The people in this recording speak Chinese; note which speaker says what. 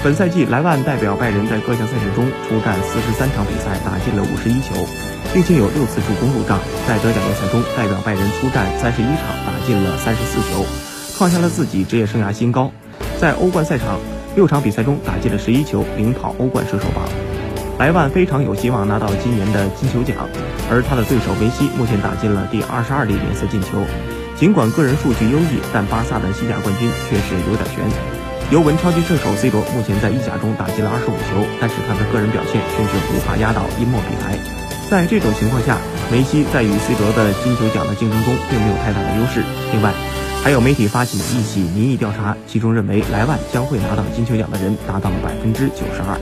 Speaker 1: 本赛季，莱万代表拜仁在各项赛事中出战四十三场比赛，打进了五十一球，并且有六次助攻入账。在德甲联赛中，代表拜仁出战三十一场，打进了三十四球，创下了自己职业生涯新高。在欧冠赛场，六场比赛中打进了十一球，领跑欧冠射手榜。莱万非常有希望拿到今年的金球奖，而他的对手梅西目前打进了第二十二粒联赛进球。尽管个人数据优异，但巴萨的西甲冠军确实有点悬。尤文超级射手 C 罗目前在意甲中打进了二十五球，但是他的个人表现甚至无法压倒因莫比莱。在这种情况下，梅西在与 C 罗的金球奖的竞争中并没有太大的优势。另外，还有媒体发起一起民意调查，其中认为莱万将会拿到金球奖的人达到了百分之九十二。